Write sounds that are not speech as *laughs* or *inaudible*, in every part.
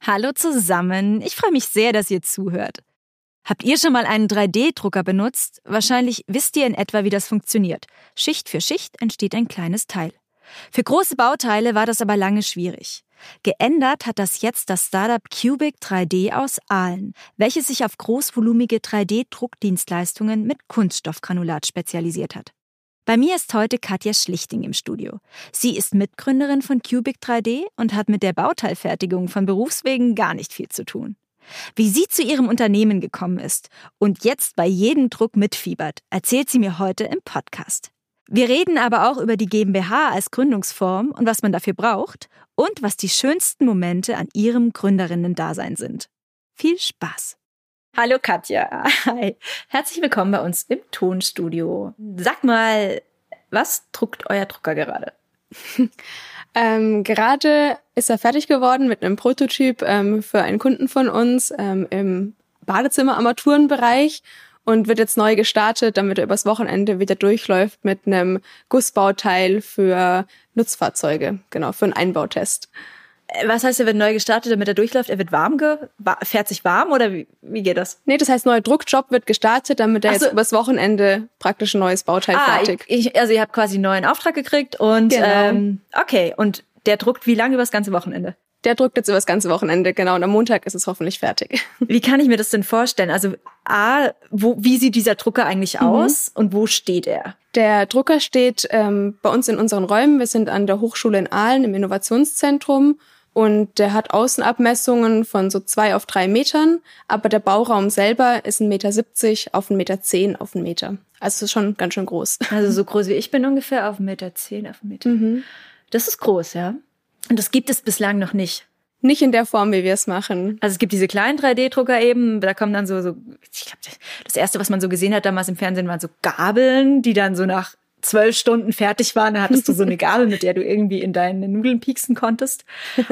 Hallo zusammen, ich freue mich sehr, dass ihr zuhört. Habt ihr schon mal einen 3D-Drucker benutzt? Wahrscheinlich wisst ihr in etwa, wie das funktioniert. Schicht für Schicht entsteht ein kleines Teil. Für große Bauteile war das aber lange schwierig. Geändert hat das jetzt das Startup Cubic 3D aus Aalen, welches sich auf großvolumige 3D-Druckdienstleistungen mit Kunststoffgranulat spezialisiert hat. Bei mir ist heute Katja Schlichting im Studio. Sie ist Mitgründerin von Cubic 3D und hat mit der Bauteilfertigung von Berufswegen gar nicht viel zu tun. Wie sie zu ihrem Unternehmen gekommen ist und jetzt bei jedem Druck mitfiebert, erzählt sie mir heute im Podcast. Wir reden aber auch über die GmbH als Gründungsform und was man dafür braucht und was die schönsten Momente an ihrem Gründerinnen-Dasein sind. Viel Spaß! Hallo Katja. Hi. Herzlich willkommen bei uns im Tonstudio. Sag mal, was druckt euer Drucker gerade? *laughs* ähm, gerade ist er fertig geworden mit einem Prototyp ähm, für einen Kunden von uns ähm, im Badezimmer-Armaturenbereich und wird jetzt neu gestartet, damit er übers Wochenende wieder durchläuft mit einem Gussbauteil für Nutzfahrzeuge, genau, für einen Einbautest. Was heißt, er wird neu gestartet, damit er durchläuft? Er wird warm, ge fährt sich warm oder wie, wie geht das? Nee, das heißt, neuer Druckjob wird gestartet, damit er so. jetzt übers Wochenende praktisch ein neues Bauteil ah, fertig. Ich, also ihr habt quasi einen neuen Auftrag gekriegt und genau. ähm, okay, und der druckt wie lange übers ganze Wochenende? Der druckt jetzt übers ganze Wochenende, genau. Und am Montag ist es hoffentlich fertig. *laughs* Wie kann ich mir das denn vorstellen? Also A, wo, wie sieht dieser Drucker eigentlich mhm. aus und wo steht er? Der Drucker steht ähm, bei uns in unseren Räumen. Wir sind an der Hochschule in Aalen im Innovationszentrum und der hat Außenabmessungen von so zwei auf drei Metern, aber der Bauraum selber ist ein Meter siebzig auf ein Meter zehn auf ein Meter. Also ist schon ganz schön groß. *laughs* Also so groß wie ich bin ungefähr auf ein Meter zehn auf ein Meter. Mhm. Das ist groß, ja. Und das gibt es bislang noch nicht. Nicht in der Form, wie wir es machen. Also es gibt diese kleinen 3D-Drucker eben, da kommen dann so, so ich glaube, das erste, was man so gesehen hat damals im Fernsehen, waren so Gabeln, die dann so nach zwölf Stunden fertig waren, dann hattest du so eine *laughs* Gabel, mit der du irgendwie in deine Nudeln pieksen konntest.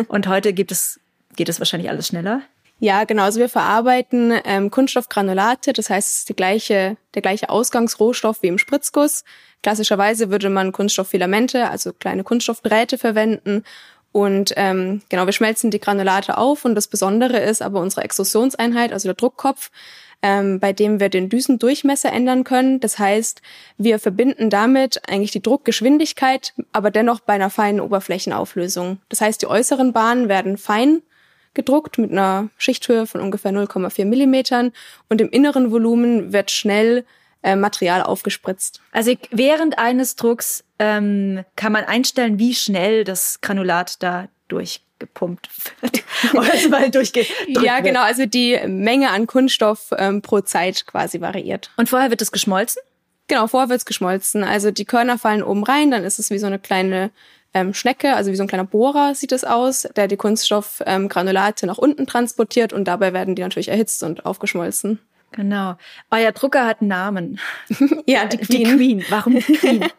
Und heute gibt es, geht es wahrscheinlich alles schneller. Ja, genau. Also wir verarbeiten ähm, Kunststoffgranulate, das heißt, es ist die gleiche, der gleiche Ausgangsrohstoff wie im Spritzguss. Klassischerweise würde man Kunststofffilamente, also kleine Kunststoffdrähte verwenden. Und ähm, genau, wir schmelzen die Granulate auf und das Besondere ist aber unsere Extrusionseinheit, also der Druckkopf, ähm, bei dem wir den Düsendurchmesser ändern können. Das heißt, wir verbinden damit eigentlich die Druckgeschwindigkeit, aber dennoch bei einer feinen Oberflächenauflösung. Das heißt, die äußeren Bahnen werden fein gedruckt mit einer Schichthöhe von ungefähr 0,4 Millimetern und im inneren Volumen wird schnell äh, Material aufgespritzt. Also während eines Drucks ähm, kann man einstellen, wie schnell das Granulat da durch gepumpt wird. *laughs* Oder mal ja, genau. Also die Menge an Kunststoff ähm, pro Zeit quasi variiert. Und vorher wird es geschmolzen? Genau, vorher wird es geschmolzen. Also die Körner fallen oben rein, dann ist es wie so eine kleine ähm, Schnecke, also wie so ein kleiner Bohrer sieht es aus, der die Kunststoffgranulate ähm, nach unten transportiert und dabei werden die natürlich erhitzt und aufgeschmolzen. Genau. Euer Drucker hat einen Namen. *laughs* ja, die Queen. Die Queen. Warum Queen? *laughs*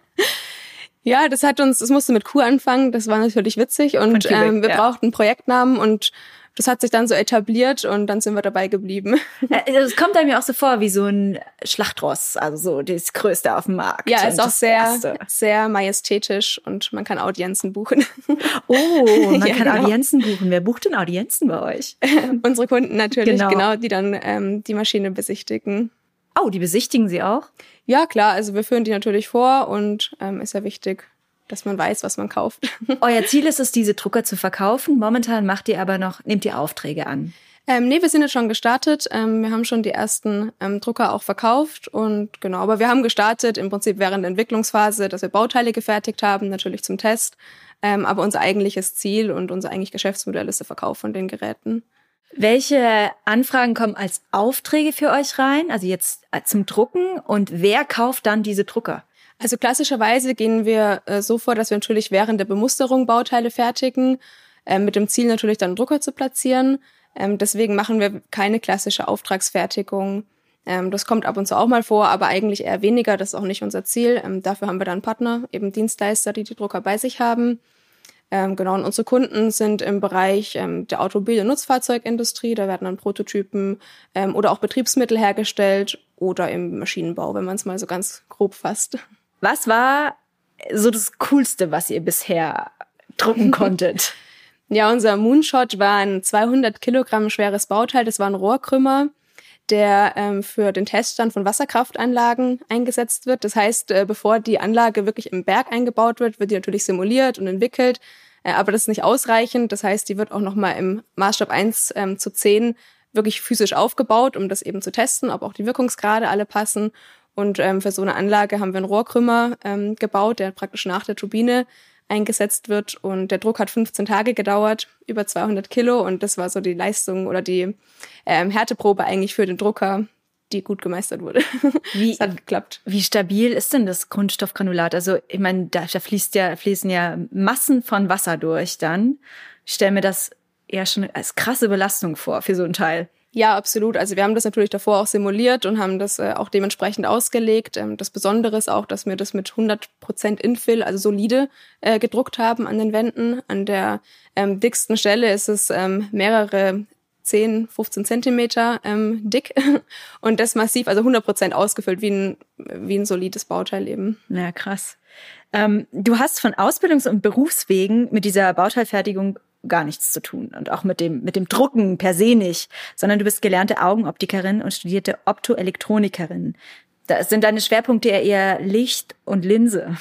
Ja, das hat uns, es musste mit Q anfangen, das war natürlich witzig und ähm, wir ja. brauchten Projektnamen und das hat sich dann so etabliert und dann sind wir dabei geblieben. *laughs* Es kommt einem ja auch so vor wie so ein Schlachtross, also so das Größte auf dem Markt. Ja, ist auch sehr, sehr majestätisch und man kann Audienzen buchen. Oh, man *laughs* ja, kann genau. Audienzen buchen. Wer bucht denn Audienzen bei euch? *laughs* Unsere Kunden natürlich, genau, genau die dann ähm, die Maschine besichtigen. Oh, die besichtigen sie auch? Ja, klar, also wir führen die natürlich vor und ähm, ist ja wichtig, dass man weiß, was man kauft. *laughs* Euer Ziel ist es, diese Drucker zu verkaufen. Momentan macht ihr aber noch, nehmt ihr Aufträge an. Ähm, nee, wir sind jetzt schon gestartet. Ähm, wir haben schon die ersten ähm, Drucker auch verkauft und genau, aber wir haben gestartet im Prinzip während der Entwicklungsphase, dass wir Bauteile gefertigt haben, natürlich zum Test. Ähm, aber unser eigentliches Ziel und unser eigentlich Geschäftsmodell ist der Verkauf von den Geräten. Welche Anfragen kommen als Aufträge für euch rein? Also jetzt äh, zum Drucken und wer kauft dann diese Drucker? Also klassischerweise gehen wir äh, so vor, dass wir natürlich während der Bemusterung Bauteile fertigen, äh, mit dem Ziel natürlich dann Drucker zu platzieren. Ähm, deswegen machen wir keine klassische Auftragsfertigung. Ähm, das kommt ab und zu auch mal vor, aber eigentlich eher weniger. Das ist auch nicht unser Ziel. Ähm, dafür haben wir dann Partner, eben Dienstleister, die die Drucker bei sich haben. Ähm, genau, und unsere Kunden sind im Bereich ähm, der Automobil- und Nutzfahrzeugindustrie. Da werden dann Prototypen ähm, oder auch Betriebsmittel hergestellt oder im Maschinenbau, wenn man es mal so ganz grob fasst. Was war so das Coolste, was ihr bisher drucken *laughs* konntet? Ja, unser Moonshot war ein 200 Kilogramm schweres Bauteil. Das war ein Rohrkrümmer, der ähm, für den Teststand von Wasserkraftanlagen eingesetzt wird. Das heißt, äh, bevor die Anlage wirklich im Berg eingebaut wird, wird die natürlich simuliert und entwickelt. Äh, aber das ist nicht ausreichend. Das heißt, die wird auch nochmal im Maßstab 1 ähm, zu 10 wirklich physisch aufgebaut, um das eben zu testen, ob auch die Wirkungsgrade alle passen. Und ähm, für so eine Anlage haben wir einen Rohrkrümmer ähm, gebaut, der praktisch nach der Turbine eingesetzt wird. Und der Druck hat 15 Tage gedauert, über 200 Kilo. Und das war so die Leistung oder die ähm, Härteprobe eigentlich für den Drucker, die gut gemeistert wurde. *laughs* Wie, das hat geklappt. Wie stabil ist denn das Kunststoffgranulat? Also ich meine, da, da fließt ja, fließen ja Massen von Wasser durch dann. Ich stelle mir das eher schon als krasse Belastung vor für so ein Teil. Ja, absolut. Also wir haben das natürlich davor auch simuliert und haben das äh, auch dementsprechend ausgelegt. Ähm, das Besondere ist auch, dass wir das mit 100% Infill, also solide, äh, gedruckt haben an den Wänden. An der ähm, dicksten Stelle ist es ähm, mehrere 10, 15 Zentimeter ähm, dick *laughs* und das massiv, also 100% ausgefüllt, wie ein, wie ein solides Bauteil eben. Ja, krass. Ähm, du hast von Ausbildungs- und Berufswegen mit dieser Bauteilfertigung gar nichts zu tun und auch mit dem, mit dem Drucken per se nicht, sondern du bist gelernte Augenoptikerin und studierte Optoelektronikerin. Da sind deine Schwerpunkte ja eher Licht und Linse.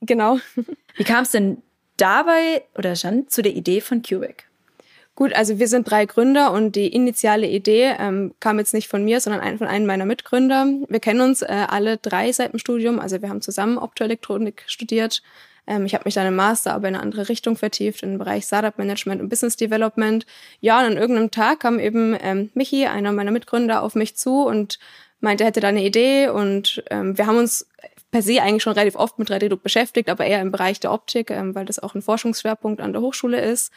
Genau. *laughs* Wie kam es denn dabei oder schon zu der Idee von Cubic? Gut, also wir sind drei Gründer und die initiale Idee ähm, kam jetzt nicht von mir, sondern von einem meiner Mitgründer. Wir kennen uns äh, alle drei seit dem Studium, also wir haben zusammen Optoelektronik studiert ähm, ich habe mich dann im Master aber in eine andere Richtung vertieft, den Bereich Startup Management und Business Development. Ja, und an irgendeinem Tag kam eben ähm, Michi, einer meiner Mitgründer, auf mich zu und meinte, er hätte da eine Idee und ähm, wir haben uns per se eigentlich schon relativ oft mit 3D-Druck beschäftigt, aber eher im Bereich der Optik, ähm, weil das auch ein Forschungsschwerpunkt an der Hochschule ist.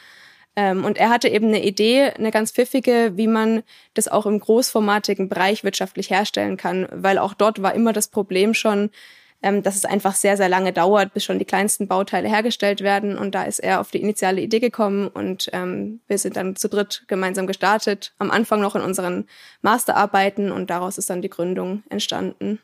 Ähm, und er hatte eben eine Idee, eine ganz pfiffige, wie man das auch im großformatigen Bereich wirtschaftlich herstellen kann, weil auch dort war immer das Problem schon, ähm, dass es einfach sehr, sehr lange dauert, bis schon die kleinsten Bauteile hergestellt werden. Und da ist er auf die initiale Idee gekommen und ähm, wir sind dann zu dritt gemeinsam gestartet, am Anfang noch in unseren Masterarbeiten und daraus ist dann die Gründung entstanden.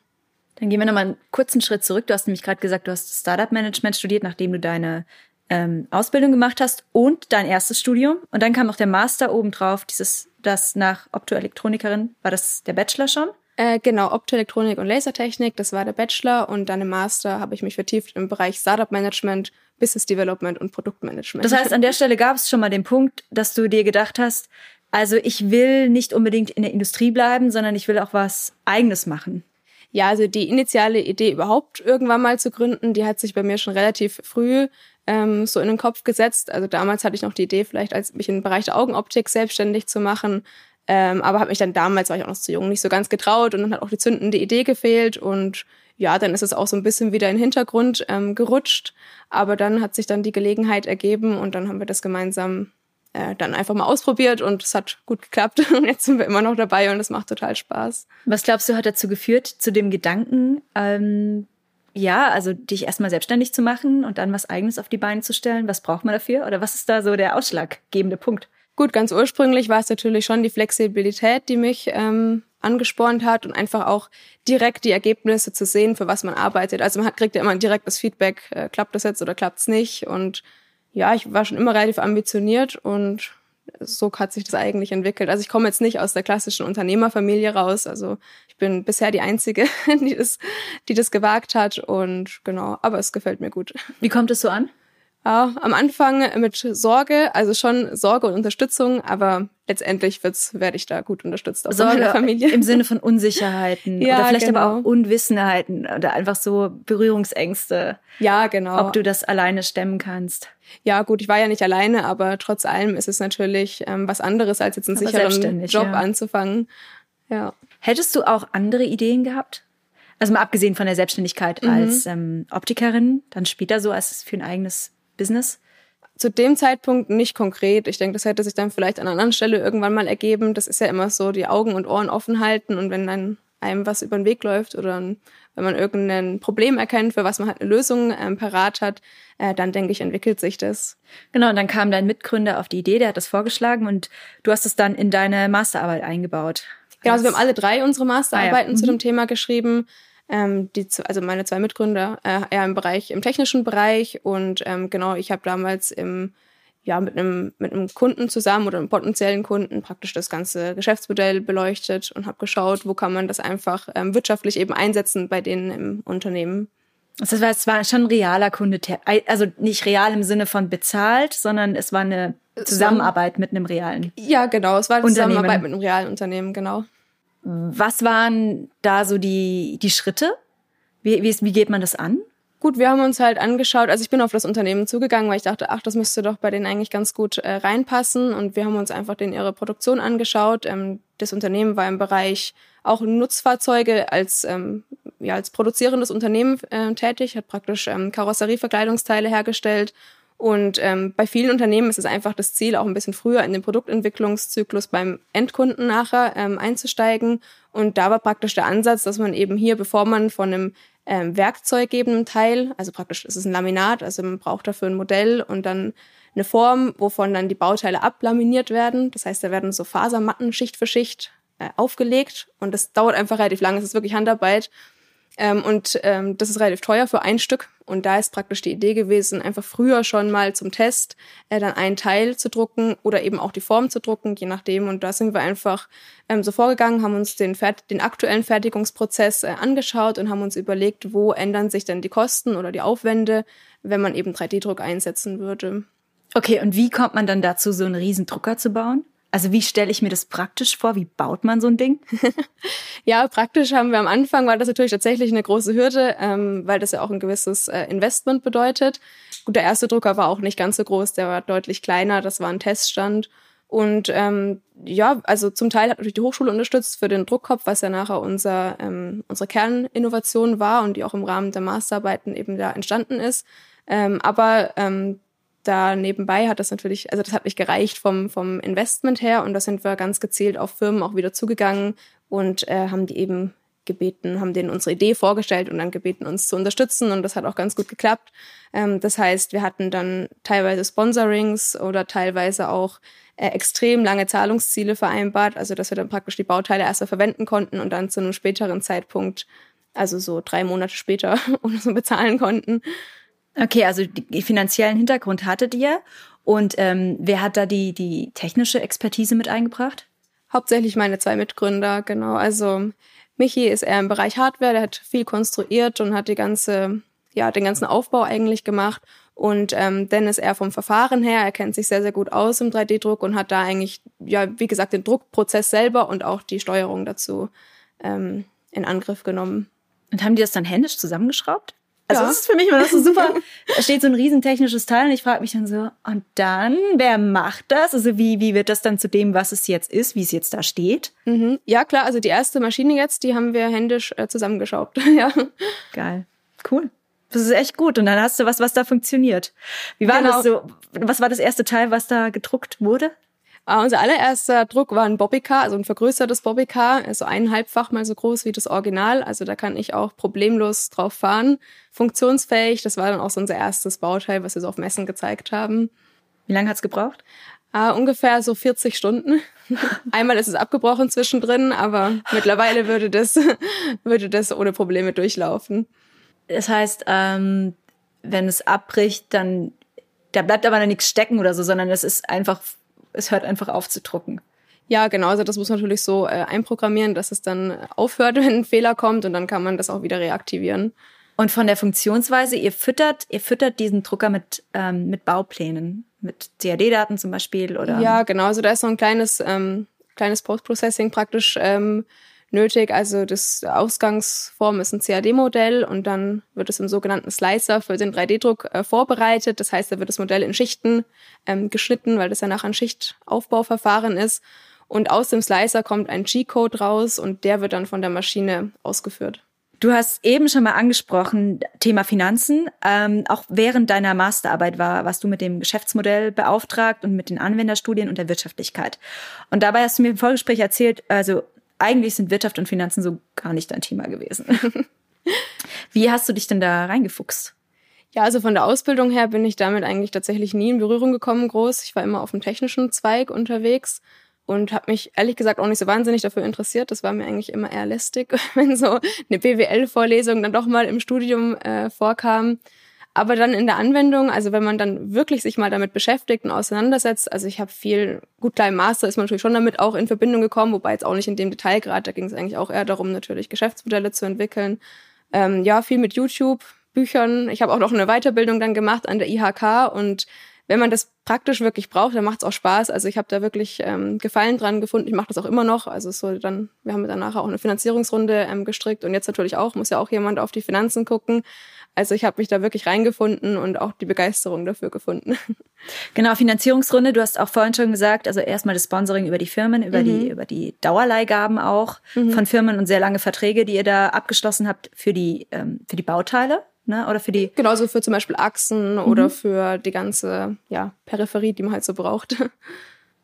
Dann gehen wir nochmal einen kurzen Schritt zurück. Du hast nämlich gerade gesagt, du hast Startup Management studiert, nachdem du deine ähm, Ausbildung gemacht hast und dein erstes Studium. Und dann kam noch der Master obendrauf, dieses, das nach Optoelektronikerin, war das der Bachelor schon? Äh, genau, Optoelektronik und Lasertechnik, das war der Bachelor und dann im Master habe ich mich vertieft im Bereich Startup Management, Business Development und Produktmanagement. Das heißt, an der Stelle gab es schon mal den Punkt, dass du dir gedacht hast, also ich will nicht unbedingt in der Industrie bleiben, sondern ich will auch was eigenes machen. Ja, also die initiale Idee überhaupt irgendwann mal zu gründen, die hat sich bei mir schon relativ früh ähm, so in den Kopf gesetzt. Also damals hatte ich noch die Idee, vielleicht als mich im Bereich der Augenoptik selbstständig zu machen. Ähm, aber habe mich dann damals, war ich auch noch zu jung, nicht so ganz getraut und dann hat auch die zündende Idee gefehlt und ja, dann ist es auch so ein bisschen wieder in den Hintergrund ähm, gerutscht. Aber dann hat sich dann die Gelegenheit ergeben und dann haben wir das gemeinsam äh, dann einfach mal ausprobiert und es hat gut geklappt. *laughs* Und jetzt sind wir immer noch dabei und es macht total Spaß. Was glaubst du, hat dazu geführt, zu dem Gedanken, ähm, ja, also dich erstmal selbstständig zu machen und dann was eigenes auf die Beine zu stellen? Was braucht man dafür? Oder was ist da so der ausschlaggebende Punkt? Gut, ganz ursprünglich war es natürlich schon die Flexibilität, die mich ähm, angespornt hat und einfach auch direkt die Ergebnisse zu sehen, für was man arbeitet. Also man hat, kriegt ja immer direkt das Feedback, äh, klappt das jetzt oder klappt es nicht. Und ja, ich war schon immer relativ ambitioniert und so hat sich das eigentlich entwickelt. Also ich komme jetzt nicht aus der klassischen Unternehmerfamilie raus. Also ich bin bisher die Einzige, *laughs* die das, die das gewagt hat. Und genau, aber es gefällt mir gut. Wie kommt es so an? Ja, am Anfang mit Sorge, also schon Sorge und Unterstützung, aber letztendlich wird's, werde ich da gut unterstützt aus Sorge Familie. Im Sinne von Unsicherheiten *laughs* ja, oder vielleicht genau. aber auch Unwissenheiten oder einfach so Berührungsängste. Ja, genau. Ob du das alleine stemmen kannst. Ja, gut, ich war ja nicht alleine, aber trotz allem ist es natürlich ähm, was anderes, als jetzt einen aber sicheren Job ja. anzufangen. Ja. Hättest du auch andere Ideen gehabt? Also mal abgesehen von der Selbstständigkeit mhm. als ähm, Optikerin, dann später so als für ein eigenes Business? Zu dem Zeitpunkt nicht konkret. Ich denke, das hätte sich dann vielleicht an einer anderen Stelle irgendwann mal ergeben. Das ist ja immer so, die Augen und Ohren offen halten und wenn dann einem was über den Weg läuft oder wenn man irgendein Problem erkennt, für was man halt eine Lösung ähm, parat hat, äh, dann denke ich, entwickelt sich das. Genau, und dann kam dein Mitgründer auf die Idee, der hat das vorgeschlagen und du hast es dann in deine Masterarbeit eingebaut. Ja, also wir haben alle drei unsere Masterarbeiten ah, ja. zu dem mhm. Thema geschrieben ähm, die, also meine zwei Mitgründer, äh, eher im Bereich, im technischen Bereich und ähm, genau, ich habe damals im ja, mit einem, mit einem Kunden zusammen oder einem potenziellen Kunden praktisch das ganze Geschäftsmodell beleuchtet und habe geschaut, wo kann man das einfach ähm, wirtschaftlich eben einsetzen bei denen im Unternehmen. Das war, es war schon ein realer Kunde, also nicht real im Sinne von bezahlt, sondern es war eine Zusammenarbeit mit einem realen. Ja, genau, es war eine Zusammenarbeit mit einem realen Unternehmen, genau. Was waren da so die, die Schritte? Wie, wie, wie geht man das an? Gut, wir haben uns halt angeschaut, also ich bin auf das Unternehmen zugegangen, weil ich dachte, ach, das müsste doch bei denen eigentlich ganz gut äh, reinpassen. Und wir haben uns einfach den ihre Produktion angeschaut. Ähm, das Unternehmen war im Bereich auch Nutzfahrzeuge als, ähm, ja, als produzierendes Unternehmen äh, tätig, hat praktisch ähm, Karosserieverkleidungsteile hergestellt und ähm, bei vielen Unternehmen ist es einfach das Ziel, auch ein bisschen früher in den Produktentwicklungszyklus beim Endkunden nachher ähm, einzusteigen. Und da war praktisch der Ansatz, dass man eben hier, bevor man von einem ähm, werkzeuggebenden Teil, also praktisch ist es ein Laminat, also man braucht dafür ein Modell und dann eine Form, wovon dann die Bauteile ablaminiert werden. Das heißt, da werden so Fasermatten Schicht für Schicht äh, aufgelegt und das dauert einfach relativ lange. Es ist wirklich Handarbeit ähm, und ähm, das ist relativ teuer für ein Stück. Und da ist praktisch die Idee gewesen, einfach früher schon mal zum Test äh, dann einen Teil zu drucken oder eben auch die Form zu drucken, je nachdem. Und da sind wir einfach ähm, so vorgegangen, haben uns den, den aktuellen Fertigungsprozess äh, angeschaut und haben uns überlegt, wo ändern sich denn die Kosten oder die Aufwände, wenn man eben 3D-Druck einsetzen würde. Okay, und wie kommt man dann dazu, so einen riesen Drucker zu bauen? Also wie stelle ich mir das praktisch vor? Wie baut man so ein Ding? *laughs* ja, praktisch haben wir am Anfang, war das natürlich tatsächlich eine große Hürde, ähm, weil das ja auch ein gewisses äh, Investment bedeutet. Gut, der erste Drucker war auch nicht ganz so groß, der war deutlich kleiner, das war ein Teststand. Und ähm, ja, also zum Teil hat natürlich die Hochschule unterstützt für den Druckkopf, was ja nachher unser, ähm, unsere Kerninnovation war und die auch im Rahmen der Masterarbeiten eben da entstanden ist. Ähm, aber ähm, da nebenbei hat das natürlich, also das hat nicht gereicht vom, vom Investment her und da sind wir ganz gezielt auf Firmen auch wieder zugegangen und äh, haben die eben gebeten, haben denen unsere Idee vorgestellt und dann gebeten, uns zu unterstützen und das hat auch ganz gut geklappt. Ähm, das heißt, wir hatten dann teilweise Sponsorings oder teilweise auch äh, extrem lange Zahlungsziele vereinbart, also dass wir dann praktisch die Bauteile erst verwenden konnten und dann zu einem späteren Zeitpunkt, also so drei Monate später, *laughs* oder so bezahlen konnten. Okay, also die finanziellen Hintergrund hattet ihr. Und ähm, wer hat da die, die technische Expertise mit eingebracht? Hauptsächlich meine zwei Mitgründer, genau. Also Michi ist eher im Bereich Hardware, der hat viel konstruiert und hat die ganze, ja, den ganzen Aufbau eigentlich gemacht. Und ähm, Dennis eher vom Verfahren her, er kennt sich sehr, sehr gut aus im 3D-Druck und hat da eigentlich, ja, wie gesagt, den Druckprozess selber und auch die Steuerung dazu ähm, in Angriff genommen. Und haben die das dann händisch zusammengeschraubt? Also ja. das ist für mich immer so super. *laughs* da steht so ein riesen technisches Teil und ich frage mich dann so, und dann, wer macht das? Also wie, wie wird das dann zu dem, was es jetzt ist, wie es jetzt da steht? Mhm. Ja, klar, also die erste Maschine jetzt, die haben wir händisch äh, zusammengeschraubt. *laughs* ja. Geil. Cool. Das ist echt gut. Und dann hast du was, was da funktioniert. Wie war genau. das so? Was war das erste Teil, was da gedruckt wurde? Uh, unser allererster Druck war ein Bobbycar, also ein vergrößertes Bobbycar, also eineinhalbfach mal so groß wie das Original. Also da kann ich auch problemlos drauf fahren. Funktionsfähig, das war dann auch so unser erstes Bauteil, was wir so auf Messen gezeigt haben. Wie lange hat's gebraucht? Uh, ungefähr so 40 Stunden. *laughs* Einmal ist es abgebrochen zwischendrin, aber *laughs* mittlerweile würde das, *laughs* würde das ohne Probleme durchlaufen. Das heißt, ähm, wenn es abbricht, dann da bleibt aber nichts stecken oder so, sondern es ist einfach es hört einfach auf zu drucken. Ja, genau. Also das muss man natürlich so äh, einprogrammieren, dass es dann aufhört, *laughs* wenn ein Fehler kommt und dann kann man das auch wieder reaktivieren. Und von der Funktionsweise, ihr füttert, ihr füttert diesen Drucker mit, ähm, mit Bauplänen, mit CAD-Daten zum Beispiel oder? Ja, genau. Also da ist so ein kleines, ähm, kleines Post-Processing praktisch ähm, nötig. Also das Ausgangsform ist ein CAD-Modell und dann wird es im sogenannten Slicer für den 3D-Druck äh, vorbereitet. Das heißt, da wird das Modell in Schichten ähm, geschnitten, weil das ja nachher ein Schichtaufbauverfahren ist. Und aus dem Slicer kommt ein G-Code raus und der wird dann von der Maschine ausgeführt. Du hast eben schon mal angesprochen, Thema Finanzen. Ähm, auch während deiner Masterarbeit war, warst du mit dem Geschäftsmodell beauftragt und mit den Anwenderstudien und der Wirtschaftlichkeit. Und dabei hast du mir im Vorgespräch erzählt, also eigentlich sind Wirtschaft und Finanzen so gar nicht dein Thema gewesen. *laughs* Wie hast du dich denn da reingefuchst? Ja, also von der Ausbildung her bin ich damit eigentlich tatsächlich nie in Berührung gekommen groß. Ich war immer auf dem technischen Zweig unterwegs und habe mich ehrlich gesagt auch nicht so wahnsinnig dafür interessiert. Das war mir eigentlich immer eher lästig, *laughs* wenn so eine BWL-Vorlesung dann doch mal im Studium äh, vorkam. Aber dann in der Anwendung, also wenn man dann wirklich sich mal damit beschäftigt und auseinandersetzt, also ich habe viel, gut klar im Master ist man natürlich schon damit auch in Verbindung gekommen, wobei jetzt auch nicht in dem Detail gerade, da ging es eigentlich auch eher darum, natürlich Geschäftsmodelle zu entwickeln. Ähm, ja, viel mit YouTube, Büchern. Ich habe auch noch eine Weiterbildung dann gemacht an der IHK und wenn man das praktisch wirklich braucht, dann macht es auch Spaß. Also ich habe da wirklich ähm, Gefallen dran gefunden. Ich mache das auch immer noch. Also so dann, wir haben danach auch eine Finanzierungsrunde ähm, gestrickt und jetzt natürlich auch, muss ja auch jemand auf die Finanzen gucken. Also ich habe mich da wirklich reingefunden und auch die Begeisterung dafür gefunden. *laughs* Genau, Finanzierungsrunde, du hast auch vorhin schon gesagt, also erstmal das Sponsoring über die Firmen, über mhm. die über die Dauerleihgaben auch mhm. von Firmen und sehr lange Verträge, die ihr da abgeschlossen habt für die ähm, für die Bauteile ne? Oder für die. Genauso für zum Beispiel Achsen mhm. oder für die ganze ja, Peripherie, die man halt so braucht.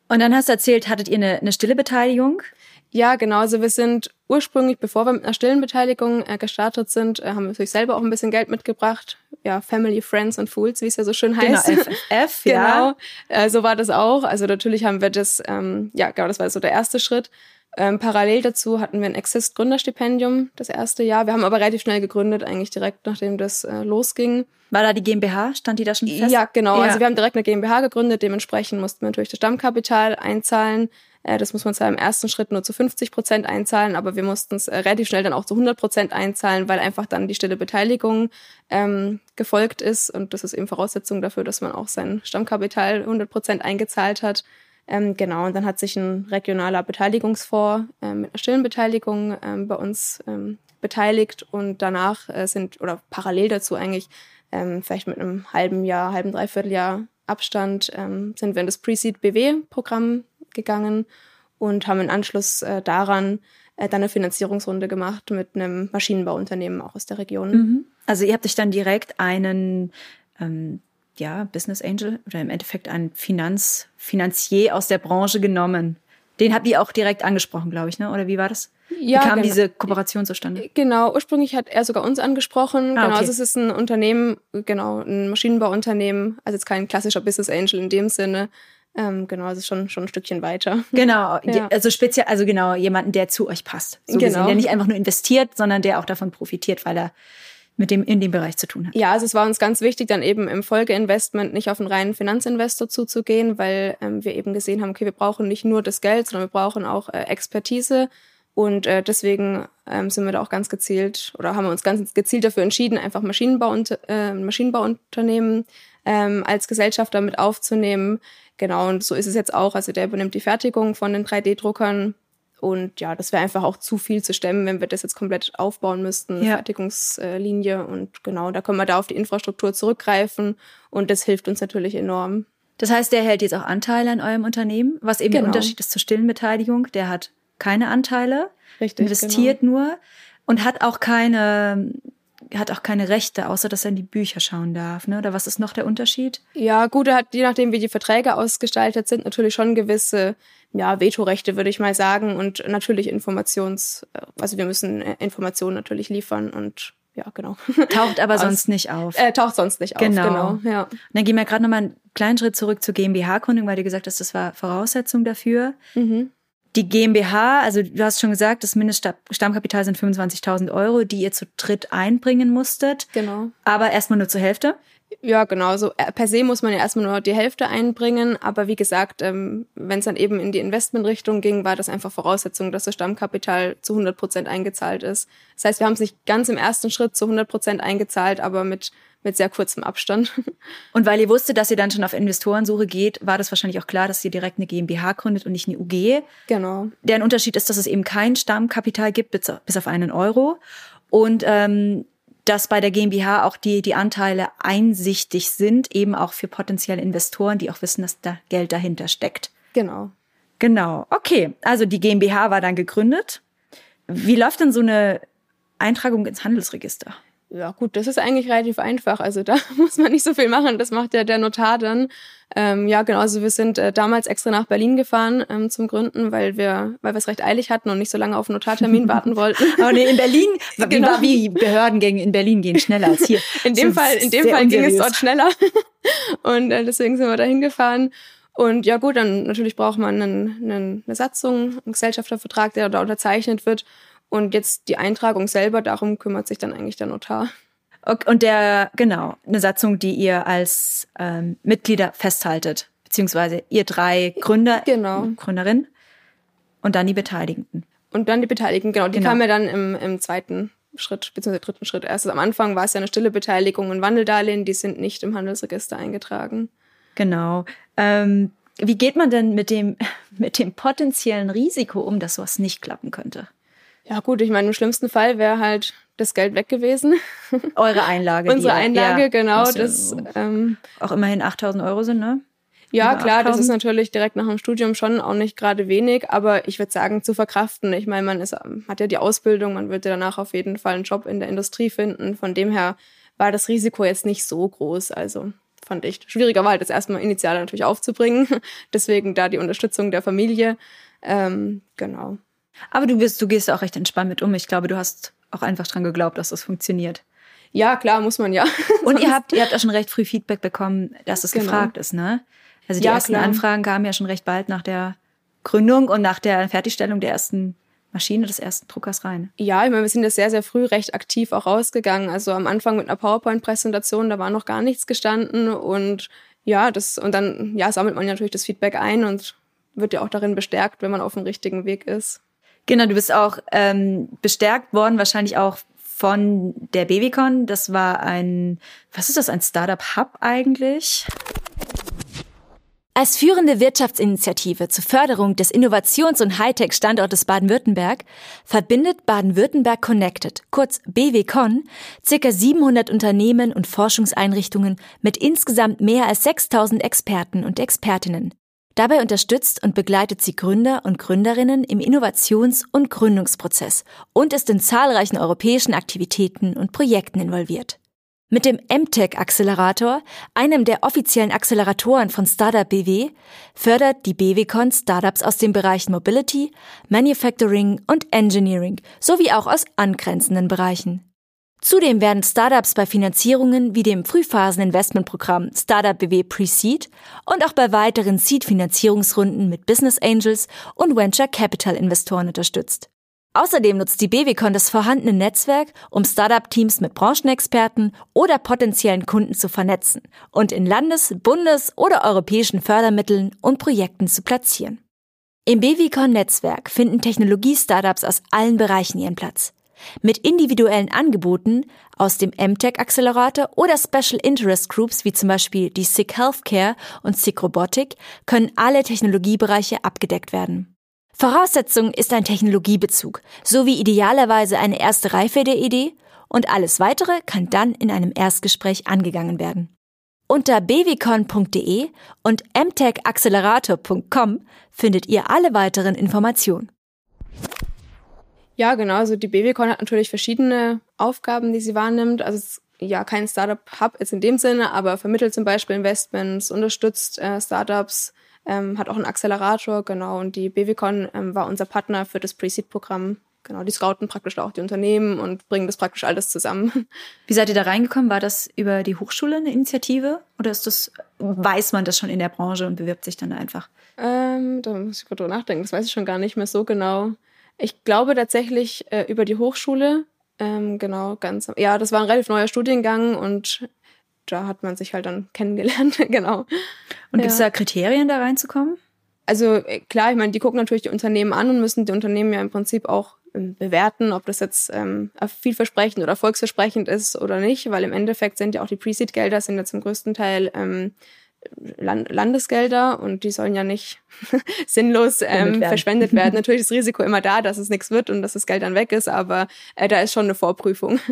Und dann hast du erzählt, hattet ihr eine, eine stille Beteiligung? Ja, genau. Also wir sind ursprünglich, bevor wir mit einer stillen Beteiligung äh, gestartet sind, äh, haben wir natürlich selber auch ein bisschen Geld mitgebracht. Ja, Family, Friends and Fools, wie es ja so schön heißt. *laughs* Genau, FF, ja. Genau, äh, so war das auch. Also natürlich haben wir das, ähm, ja, genau, das war so der erste Schritt. Ähm, parallel dazu hatten wir ein Exist Gründerstipendium das erste Jahr. Wir haben aber relativ schnell gegründet, eigentlich direkt nachdem das äh, losging. War da die GmbH? Stand die da schon fest? Ja, genau. Ja. Also wir haben direkt eine GmbH gegründet. Dementsprechend mussten wir natürlich das Stammkapital einzahlen. Äh, das muss man zwar im ersten Schritt nur zu 50 Prozent einzahlen, aber wir mussten es äh, relativ schnell dann auch zu 100 Prozent einzahlen, weil einfach dann die stille Beteiligung ähm, gefolgt ist. Und das ist eben Voraussetzung dafür, dass man auch sein Stammkapital 100 Prozent eingezahlt hat. Ähm, genau, und dann hat sich ein regionaler Beteiligungsfonds äh, mit einer stillen Beteiligung ähm, bei uns ähm, beteiligt und danach äh, sind, oder parallel dazu eigentlich, ähm, vielleicht mit einem halben Jahr, halben Dreivierteljahr Abstand, ähm, sind wir in das Pre-Seed BW-Programm gegangen und haben in Anschluss äh, daran äh, dann eine Finanzierungsrunde gemacht mit einem Maschinenbauunternehmen auch aus der Region. Mhm. Also ihr habt euch dann direkt einen ähm, ja, Business Angel oder im Endeffekt ein Finanz, Finanzier aus der Branche genommen. Den habt ihr auch direkt angesprochen, glaube ich, ne? Oder wie war das? Ja, wie kam genau. diese Kooperation zustande? Genau, ursprünglich hat er sogar uns angesprochen. Ah, genau, okay. also es ist ein Unternehmen, genau, ein Maschinenbauunternehmen, also jetzt kein klassischer Business Angel in dem Sinne. Ähm, genau, also schon schon ein Stückchen weiter. Genau, *laughs* ja. also speziell, also genau jemanden, der zu euch passt, so genau. gesehen, der nicht einfach nur investiert, sondern der auch davon profitiert, weil er mit dem in dem Bereich zu tun hat. Ja, also es war uns ganz wichtig, dann eben im Folgeinvestment nicht auf einen reinen Finanzinvestor zuzugehen, weil ähm, wir eben gesehen haben, okay, wir brauchen nicht nur das Geld, sondern wir brauchen auch äh, Expertise. Und äh, deswegen ähm, sind wir da auch ganz gezielt oder haben wir uns ganz gezielt dafür entschieden, einfach Maschinenbau und, äh, Maschinenbauunternehmen ähm, als Gesellschafter mit aufzunehmen. Genau, und so ist es jetzt auch. Also der übernimmt die Fertigung von den 3D-Druckern und ja, das wäre einfach auch zu viel zu stemmen, wenn wir das jetzt komplett aufbauen müssten, ja. Fertigungslinie. Und genau, da können wir da auf die Infrastruktur zurückgreifen und das hilft uns natürlich enorm. Das heißt, der hält jetzt auch Anteile an eurem Unternehmen, was eben genau. der Unterschied ist zur stillen Beteiligung. Der hat keine Anteile, Richtig, investiert genau. nur und hat auch keine hat auch keine Rechte, außer dass er in die Bücher schauen darf. Ne? Oder was ist noch der Unterschied? Ja, gut, er hat, je nachdem, wie die Verträge ausgestaltet sind, natürlich schon gewisse ja, Vetorechte, würde ich mal sagen. Und natürlich Informations, also wir müssen äh, Informationen natürlich liefern und ja, genau. *laughs* Taucht aber Aus, sonst nicht auf. Äh, taucht sonst nicht genau. auf, genau. Ja. Und dann gehen wir gerade nochmal einen kleinen Schritt zurück zur GmbH-Gründung, weil du gesagt hast, das war Voraussetzung dafür. Mhm. Die GmbH, also du hast schon gesagt, das Mindeststammkapital sind 25.000 Euro, die ihr zu dritt einbringen musstet. Genau. Aber erstmal nur zur Hälfte. Ja, genau. So äh, per se muss man ja erstmal nur die Hälfte einbringen, aber wie gesagt, ähm, wenn es dann eben in die Investmentrichtung ging, war das einfach Voraussetzung, dass das Stammkapital zu 100 Prozent eingezahlt ist. Das heißt, wir haben es nicht ganz im ersten Schritt zu 100 Prozent eingezahlt, aber mit mit sehr kurzem Abstand. *laughs* Und weil ihr wusstet, dass ihr dann schon auf Investorensuche geht, war das wahrscheinlich auch klar, dass ihr direkt eine GmbH gründet und nicht eine UG. Genau. Deren Unterschied ist, dass es eben kein Stammkapital gibt, bis auf einen Euro. Und ähm, dass bei der GmbH auch die, die Anteile einsichtig sind, eben auch für potenzielle Investoren, die auch wissen, dass da Geld dahinter steckt. Genau. Genau. Okay. Also die GmbH war dann gegründet. Wie läuft denn so eine Eintragung ins Handelsregister? Ja gut, das ist eigentlich relativ einfach. Also da *laughs* muss man nicht so viel machen. Das macht ja der Notar dann. Ähm, ja, genau. Also wir sind äh, damals extra nach Berlin gefahren ähm, zum Gründen, weil wir, weil wir es recht eilig hatten und nicht so lange auf einen Notartermin *laughs* warten wollten. *laughs* Aber nee, in Berlin, genau. wie Behördengänge in Berlin gehen schneller als hier. In dem Fall, in dem Fall ging es dort schneller. und äh, deswegen sind wir da hingefahren. Und ja gut, dann natürlich braucht man einen, einen, eine Satzung, einen Gesellschaftervertrag, der da unterzeichnet wird. Und jetzt die Eintragung selber, darum kümmert sich dann eigentlich der Notar. Und der, genau, eine Satzung, die ihr als ähm, Mitglieder festhaltet, beziehungsweise ihr drei Gründer, genau. Gründerin und dann die Beteiligten. Und dann die Beteiligten, genau. Die genau. kamen ja dann im, im zweiten Schritt, beziehungsweise dritten Schritt erst. Also am Anfang war es ja eine stille Beteiligung und Wandeldarlehen, die sind nicht im Handelsregister eingetragen. Genau. Ähm, wie geht man denn mit dem, *laughs* mit dem potenziellen Risiko um, dass sowas nicht klappen könnte? Ja gut, ich meine, im schlimmsten Fall wäre halt das Geld weg gewesen. *laughs* Eure Einlage. Unsere Einlage, ja, genau. Das ähm, auch immerhin 8000 Euro sind, ne? Ja, Über klar, 8000. das ist natürlich direkt nach dem Studium schon auch nicht gerade wenig, aber ich würde sagen, zu verkraften. Ich meine, man ist, hat ja die Ausbildung, man wird ja danach auf jeden Fall einen Job in der Industrie finden. Von dem her war das Risiko jetzt nicht so groß. Also fand ich. Schwieriger war halt das erstmal initial natürlich aufzubringen. *laughs* Deswegen da die Unterstützung der Familie. Ähm, genau. Aber du bist, du gehst auch recht entspannt mit um. Ich glaube, du hast auch einfach dran geglaubt, dass das funktioniert. Ja, klar, muss man ja. *laughs* Und ihr habt, ihr habt auch schon recht früh Feedback bekommen, dass es genau. gefragt ist, ne? Also die ja, ersten klar. Anfragen kamen ja schon recht bald nach der Gründung und nach der Fertigstellung der ersten Maschine des ersten Druckers rein. Ja, ich meine, wir sind das sehr, sehr früh recht aktiv auch rausgegangen. Also am Anfang mit einer PowerPoint-Präsentation, da war noch gar nichts gestanden und ja, das, und dann, ja, sammelt man ja natürlich das Feedback ein und wird ja auch darin bestärkt, wenn man auf dem richtigen Weg ist. Genau, du bist auch ähm, bestärkt worden, wahrscheinlich auch von der Babycon. Das war ein, was ist das, ein Startup-Hub eigentlich? Als führende Wirtschaftsinitiative zur Förderung des Innovations- und Hightech-Standortes Baden-Württemberg verbindet Baden-Württemberg Connected, kurz BWCon, circa 700 Unternehmen und Forschungseinrichtungen mit insgesamt mehr als 6000 Experten und Expertinnen. Dabei unterstützt und begleitet sie Gründer und Gründerinnen im Innovations- und Gründungsprozess und ist in zahlreichen europäischen Aktivitäten und Projekten involviert. Mit dem MTech Accelerator, einem der offiziellen Acceleratoren von Startup BW, fördert die BWCon Startups aus den Bereichen Mobility, Manufacturing und Engineering sowie auch aus angrenzenden Bereichen. Zudem werden Startups bei Finanzierungen wie dem Frühphasen-Investmentprogramm Startup BW Pre-Seed und auch bei weiteren Seed-Finanzierungsrunden mit Business Angels und Venture Capital Investoren unterstützt. Außerdem nutzt die BWCon das vorhandene Netzwerk, um Startup-Teams mit Branchenexperten oder potenziellen Kunden zu vernetzen und in Landes-, Bundes- oder europäischen Fördermitteln und Projekten zu platzieren. Im BWCon-Netzwerk finden Technologie-Startups aus allen Bereichen ihren Platz mit individuellen Angeboten aus dem MTech-Accelerator oder Special Interest Groups wie zum Beispiel die SICK Healthcare und SICK Robotic können alle Technologiebereiche abgedeckt werden. Voraussetzung ist ein Technologiebezug sowie idealerweise eine erste Reife der Idee und alles weitere kann dann in einem Erstgespräch angegangen werden. Unter bwcon.de und mtechaccelerator.com findet ihr alle weiteren Informationen. Ja, genau. Also die BWCon hat natürlich verschiedene Aufgaben, die sie wahrnimmt. Also es, ja, kein Startup-Hub jetzt in dem Sinne, aber vermittelt zum Beispiel Investments, unterstützt äh, Startups, ähm, hat auch einen Accelerator, genau. Und die BWCon ähm, war unser Partner für das Pre-Seed-Programm. Genau, die scouten praktisch auch die Unternehmen und bringen das praktisch alles zusammen. *laughs* Wie seid ihr da reingekommen? War das über die Hochschule eine Initiative? Oder ist das, weiß man das schon in der Branche und bewirbt sich dann einfach? Ähm, da muss ich kurz drüber nachdenken. Das weiß ich schon gar nicht mehr so genau. Ich glaube tatsächlich äh, über die Hochschule. Ähm, genau, ganz. Ja, das war ein relativ neuer Studiengang und da hat man sich halt dann *laughs* kennengelernt, genau. Und gibt es da Kriterien, da reinzukommen? Also äh, klar, ich meine, die gucken natürlich die Unternehmen an und müssen die Unternehmen ja im Prinzip auch ähm, bewerten, ob das jetzt ähm, vielversprechend oder erfolgsversprechend ist oder nicht, weil im Endeffekt sind ja auch die Pre-Seed-Gelder sind ja zum größten Teil ähm, Landesgelder und die sollen ja nicht *laughs* sinnlos ähm, werden. verschwendet werden. *laughs* Natürlich ist das Risiko immer da, dass es nichts wird und dass das Geld dann weg ist, aber äh, da ist schon eine Vorprüfung. *laughs*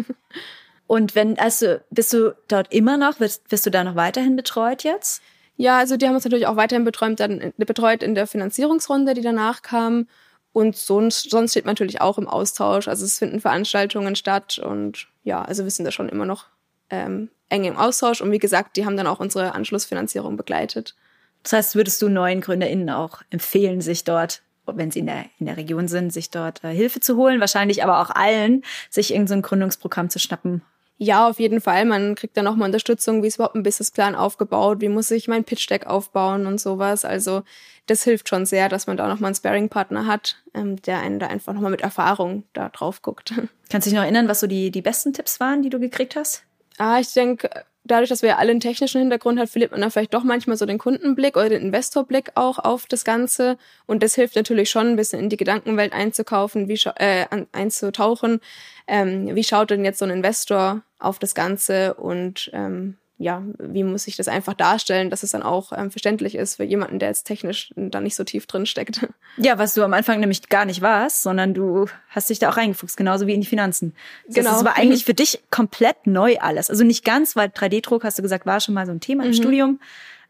Und wenn, also bist du dort immer noch, wirst, wirst du da noch weiterhin betreut jetzt? Ja, also die haben uns natürlich auch weiterhin betreut, dann, betreut in der Finanzierungsrunde, die danach kam. Und sonst, sonst steht man natürlich auch im Austausch. Also es finden Veranstaltungen statt und ja, also wir sind da schon immer noch ähm, eng im Austausch. Und wie gesagt, die haben dann auch unsere Anschlussfinanzierung begleitet. Das heißt, würdest du neuen GründerInnen auch empfehlen, sich dort, wenn sie in der, in der Region sind, sich dort äh, Hilfe zu holen? Wahrscheinlich aber auch allen, sich irgendein so Gründungsprogramm zu schnappen ja, auf jeden Fall. Man kriegt dann nochmal Unterstützung, wie ist überhaupt ein Businessplan aufgebaut, wie muss ich mein Pitch-Deck aufbauen und sowas. Also das hilft schon sehr, dass man da nochmal einen Sparing-Partner hat, ähm, der einen da einfach nochmal mit Erfahrung da drauf guckt. *laughs* Kannst du dich noch erinnern, was so die, die besten Tipps waren, die du gekriegt hast? Ah, ich denke, dadurch, dass wir alle einen technischen Hintergrund haben, verliert man dann vielleicht doch manchmal so den Kundenblick oder den Investorblick auch auf das Ganze. Und das hilft natürlich schon, ein bisschen in die Gedankenwelt einzukaufen, wie äh, einzutauchen. Ähm, wie schaut denn jetzt so ein Investor auf das Ganze und ähm, ja, wie muss ich das einfach darstellen, dass es dann auch ähm, verständlich ist für jemanden, der jetzt technisch da nicht so tief drin steckt. *laughs* Ja, was du am Anfang nämlich gar nicht warst, sondern du hast dich da auch reingefuchst, genauso wie in die Finanzen. Das genau. Das war eigentlich für dich komplett neu alles. Also nicht ganz, weil 3D-Druck, hast du gesagt, war schon mal so ein Thema im mhm. Studium.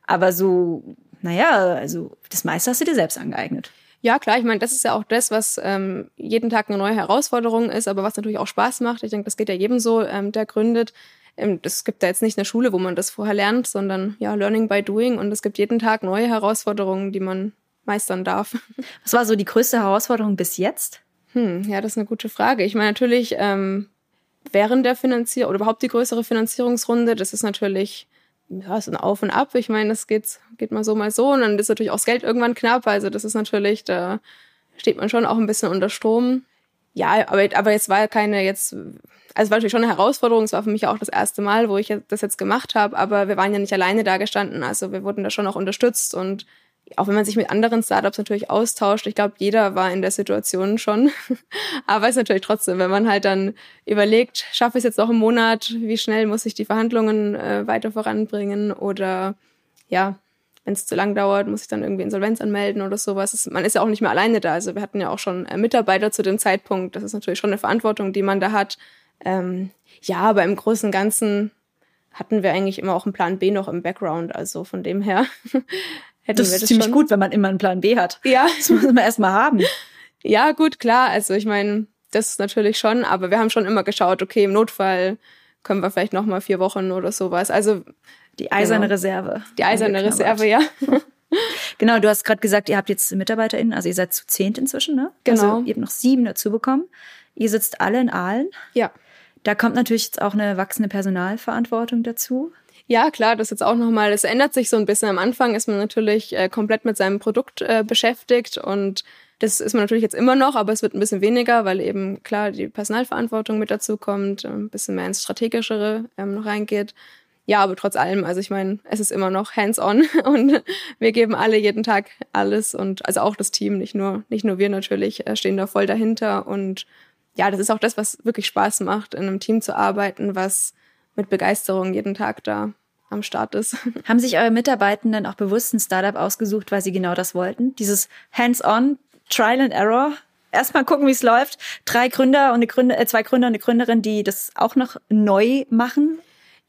Aber so, naja, also das meiste hast du dir selbst angeeignet. Ja, klar, ich meine, das ist ja auch das, was ähm, jeden Tag eine neue Herausforderung ist, aber was natürlich auch Spaß macht. Ich denke, das geht ja jedem so, ähm, der gründet. Ähm, es gibt da jetzt nicht eine Schule, wo man das vorher lernt, sondern ja, Learning by Doing und es gibt jeden Tag neue Herausforderungen, die man meistern darf. *laughs* Was war so die größte Herausforderung bis jetzt? Hm, ja, das ist eine gute Frage. Ich meine natürlich ähm, während der Finanzierung oder überhaupt die größere Finanzierungsrunde, das ist natürlich ja, so ein Auf und Ab. Ich meine, das geht, geht mal so, mal so. Und dann ist natürlich auch das Geld irgendwann knapp. Also das ist natürlich, da steht man schon auch ein bisschen unter Strom. Ja, aber, aber jetzt war keine jetzt, also es war natürlich schon eine Herausforderung. Es war für mich auch das erste Mal, wo ich das jetzt gemacht habe. Aber wir waren ja nicht alleine da gestanden. Also wir wurden da schon auch unterstützt und auch wenn man sich mit anderen Startups natürlich austauscht, ich glaube, jeder war in der Situation schon. *laughs* Aber es ist natürlich trotzdem, wenn man halt dann überlegt, schaffe ich es jetzt noch im Monat, wie schnell muss ich die Verhandlungen äh, weiter voranbringen oder ja, wenn es zu lang dauert, muss ich dann irgendwie Insolvenz anmelden oder sowas. man ist ja auch nicht mehr alleine da. Also wir hatten ja auch schon äh, Mitarbeiter zu dem Zeitpunkt. Das ist natürlich schon eine Verantwortung, die man da hat. Ähm, ja, aber im Großen und Ganzen hatten wir eigentlich immer auch einen Plan B noch im Background. Also von dem her *laughs* hätten das wir das ist ziemlich schon. gut, wenn man immer einen Plan B hat. Ja. Das muss man erstmal haben. *laughs* Ja, gut, klar. Also ich meine, das ist natürlich schon, aber wir haben schon immer geschaut, okay, im Notfall können wir vielleicht noch mal vier Wochen oder sowas. Also die eiserne genau. Reserve. Die eiserne Reserve, ja. *laughs* genau, du hast gerade gesagt, ihr habt jetzt MitarbeiterInnen, also ihr seid zu zehnt inzwischen, ne? Genau. Also ihr habt noch sieben dazu bekommen. Ihr sitzt alle in Aalen. Ja. Da kommt natürlich jetzt auch eine wachsende Personalverantwortung dazu. Ja, klar, das jetzt auch nochmal, es ändert sich so ein bisschen. Am Anfang ist man natürlich äh, komplett mit seinem Produkt äh, beschäftigt und das ist man natürlich jetzt immer noch, aber es wird ein bisschen weniger, weil eben klar die Personalverantwortung mit dazu kommt, äh, ein bisschen mehr ins Strategischere ähm, noch reingeht. Ja, aber trotz allem, also ich meine, es ist immer noch hands-on *laughs* und wir geben alle jeden Tag alles und also auch das Team, nicht nur, nicht nur wir natürlich, äh, stehen da voll dahinter und ja, das ist auch das, was wirklich Spaß macht, in einem Team zu arbeiten, was mit Begeisterung jeden Tag da am Start ist. *laughs* Haben sich eure Mitarbeitenden auch bewusst ein Startup ausgesucht, weil sie genau das wollten? Dieses Hands-on, Trial and Error? Erstmal gucken, wie es läuft. Drei Gründer und eine Gründer, äh, zwei Gründer und eine Gründerin, die das auch noch neu machen.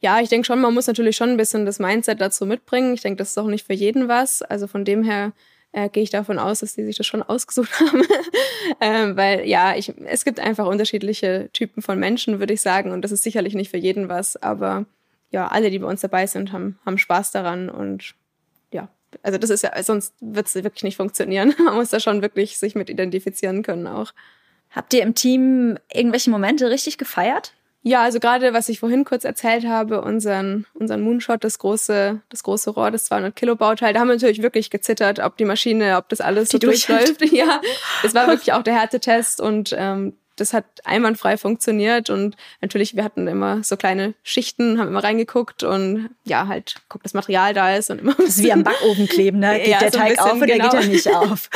Ja, ich denke schon, man muss natürlich schon ein bisschen das Mindset dazu mitbringen. Ich denke, das ist auch nicht für jeden was. Also von dem her äh, gehe ich davon aus, dass die sich das schon ausgesucht *laughs* haben. ähm, weil ja, ich, es gibt einfach unterschiedliche Typen von Menschen, würde ich sagen. Und das ist sicherlich nicht für jeden was. Aber ja, alle, die bei uns dabei sind, haben, haben Spaß daran. Und ja, also das ist ja, sonst wird es wirklich nicht funktionieren. *laughs* Man muss da schon wirklich sich mit identifizieren können auch. Habt ihr im Team irgendwelche Momente richtig gefeiert? Ja, also gerade was ich vorhin kurz erzählt habe, unseren, unseren Moonshot, das große, das große Rohr, das 200 Kilo Bauteil, da haben wir natürlich wirklich gezittert, ob die Maschine, ob das alles die so durchläuft. *laughs* Ja, es war wirklich auch der Härtetest und ähm, das hat einwandfrei funktioniert und natürlich, wir hatten immer so kleine Schichten, haben immer reingeguckt und ja, halt guckt, das Material da ist und immer. Das ist wie am Backofen kleben, ne? *laughs* Geht ja, der so Teig bisschen, auf oder genau. geht er nicht *laughs* auf?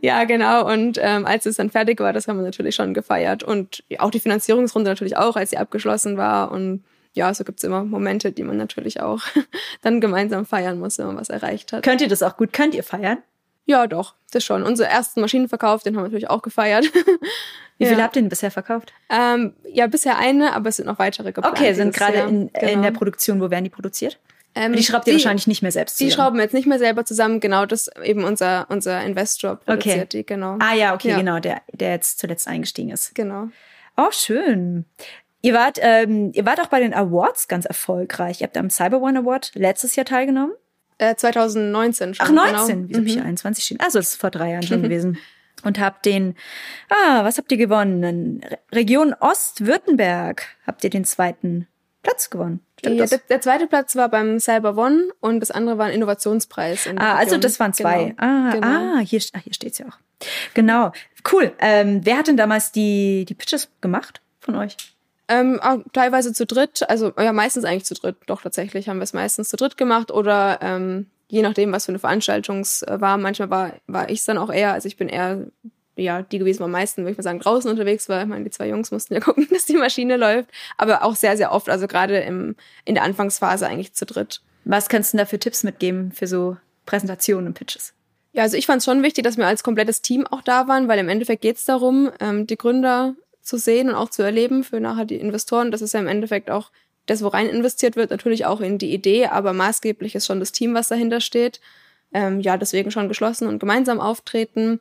ja, genau. Und ähm, als es dann fertig war, das haben wir natürlich schon gefeiert. Und auch die Finanzierungsrunde natürlich auch, als sie abgeschlossen war. Und ja, so gibt's immer Momente, die man natürlich auch *laughs* dann gemeinsam feiern muss, wenn man was erreicht hat. Könnt ihr das auch gut? Könnt ihr feiern? Ja, doch, das schon. Unseren ersten Maschinenverkauf, den haben wir natürlich auch gefeiert. Wie *laughs* ja. viele habt ihr denn bisher verkauft? Ähm, ja, bisher eine, aber es sind noch weitere geplant. Okay, sind gerade in, genau. in der Produktion. Wo werden die produziert? Ähm, die schraubt ihr die, wahrscheinlich nicht mehr selbst zusammen. Die schrauben wir jetzt nicht mehr selber zusammen. Genau, das eben unser, unser Investor produziert okay. die, genau. Ah ja, okay, ja. genau, der, der jetzt zuletzt eingestiegen ist. Genau. Oh, schön. Ihr wart, ähm, ihr wart auch bei den Awards ganz erfolgreich. Ihr habt am Cyber One Award letztes Jahr teilgenommen. Äh, 2019 schon. Ach, 19. Genau. Wieso mhm. habe ich hier 21 stehen? Also, das ist vor drei Jahren schon *laughs* gewesen. Und habt den, ah, was habt ihr gewonnen? Region Ostwürttemberg habt ihr den zweiten Platz gewonnen. Ja, der, der, zweite Platz war beim Cyber One und das andere war ein Innovationspreis. ah, Region. also das waren zwei. Genau. Ah, genau. ah, hier, ah, hier steht's ja auch. Genau. Cool. Ähm, wer hat denn damals die, die Pitches gemacht von euch? Ähm, teilweise zu dritt, also ja, meistens eigentlich zu dritt. Doch tatsächlich haben wir es meistens zu dritt gemacht oder ähm, je nachdem, was für eine Veranstaltung es äh, war. Manchmal war, war ich es dann auch eher, also ich bin eher ja, die gewesen am meisten, würde ich mal sagen, draußen unterwegs war. Ich meine, die zwei Jungs mussten ja *laughs* gucken, dass die Maschine läuft. Aber auch sehr, sehr oft, also gerade im, in der Anfangsphase eigentlich zu dritt. Was kannst du denn da für Tipps mitgeben für so Präsentationen und Pitches? Ja, also ich fand es schon wichtig, dass wir als komplettes Team auch da waren, weil im Endeffekt geht es darum, ähm, die Gründer zu sehen und auch zu erleben für nachher die Investoren. Das ist ja im Endeffekt auch das, wo rein investiert wird, natürlich auch in die Idee, aber maßgeblich ist schon das Team, was dahinter steht. Ähm, ja, deswegen schon geschlossen und gemeinsam auftreten.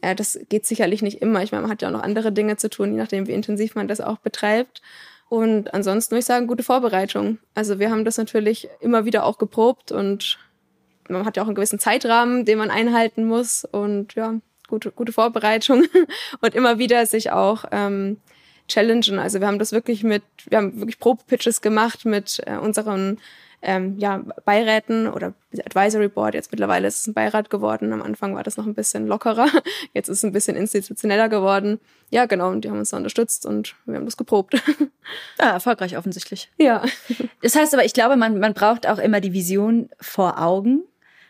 Äh, das geht sicherlich nicht immer. Ich meine, man hat ja auch noch andere Dinge zu tun, je nachdem, wie intensiv man das auch betreibt. Und ansonsten würde ich sagen, gute Vorbereitung. Also wir haben das natürlich immer wieder auch geprobt und man hat ja auch einen gewissen Zeitrahmen, den man einhalten muss. Und ja, gute, gute Vorbereitung *laughs* und immer wieder sich auch ähm, challengen. Also wir haben das wirklich mit, wir haben wirklich Probe-Pitches gemacht mit äh, unseren ähm, ja, Beiräten oder Advisory Board. Jetzt mittlerweile ist es ein Beirat geworden. Am Anfang war das noch ein bisschen lockerer. *laughs* Jetzt ist es ein bisschen institutioneller geworden. Ja, genau. Und die haben uns da unterstützt und wir haben das geprobt. *laughs* Ah, erfolgreich offensichtlich. Ja. Das heißt aber, ich glaube, man, man braucht auch immer die Vision vor Augen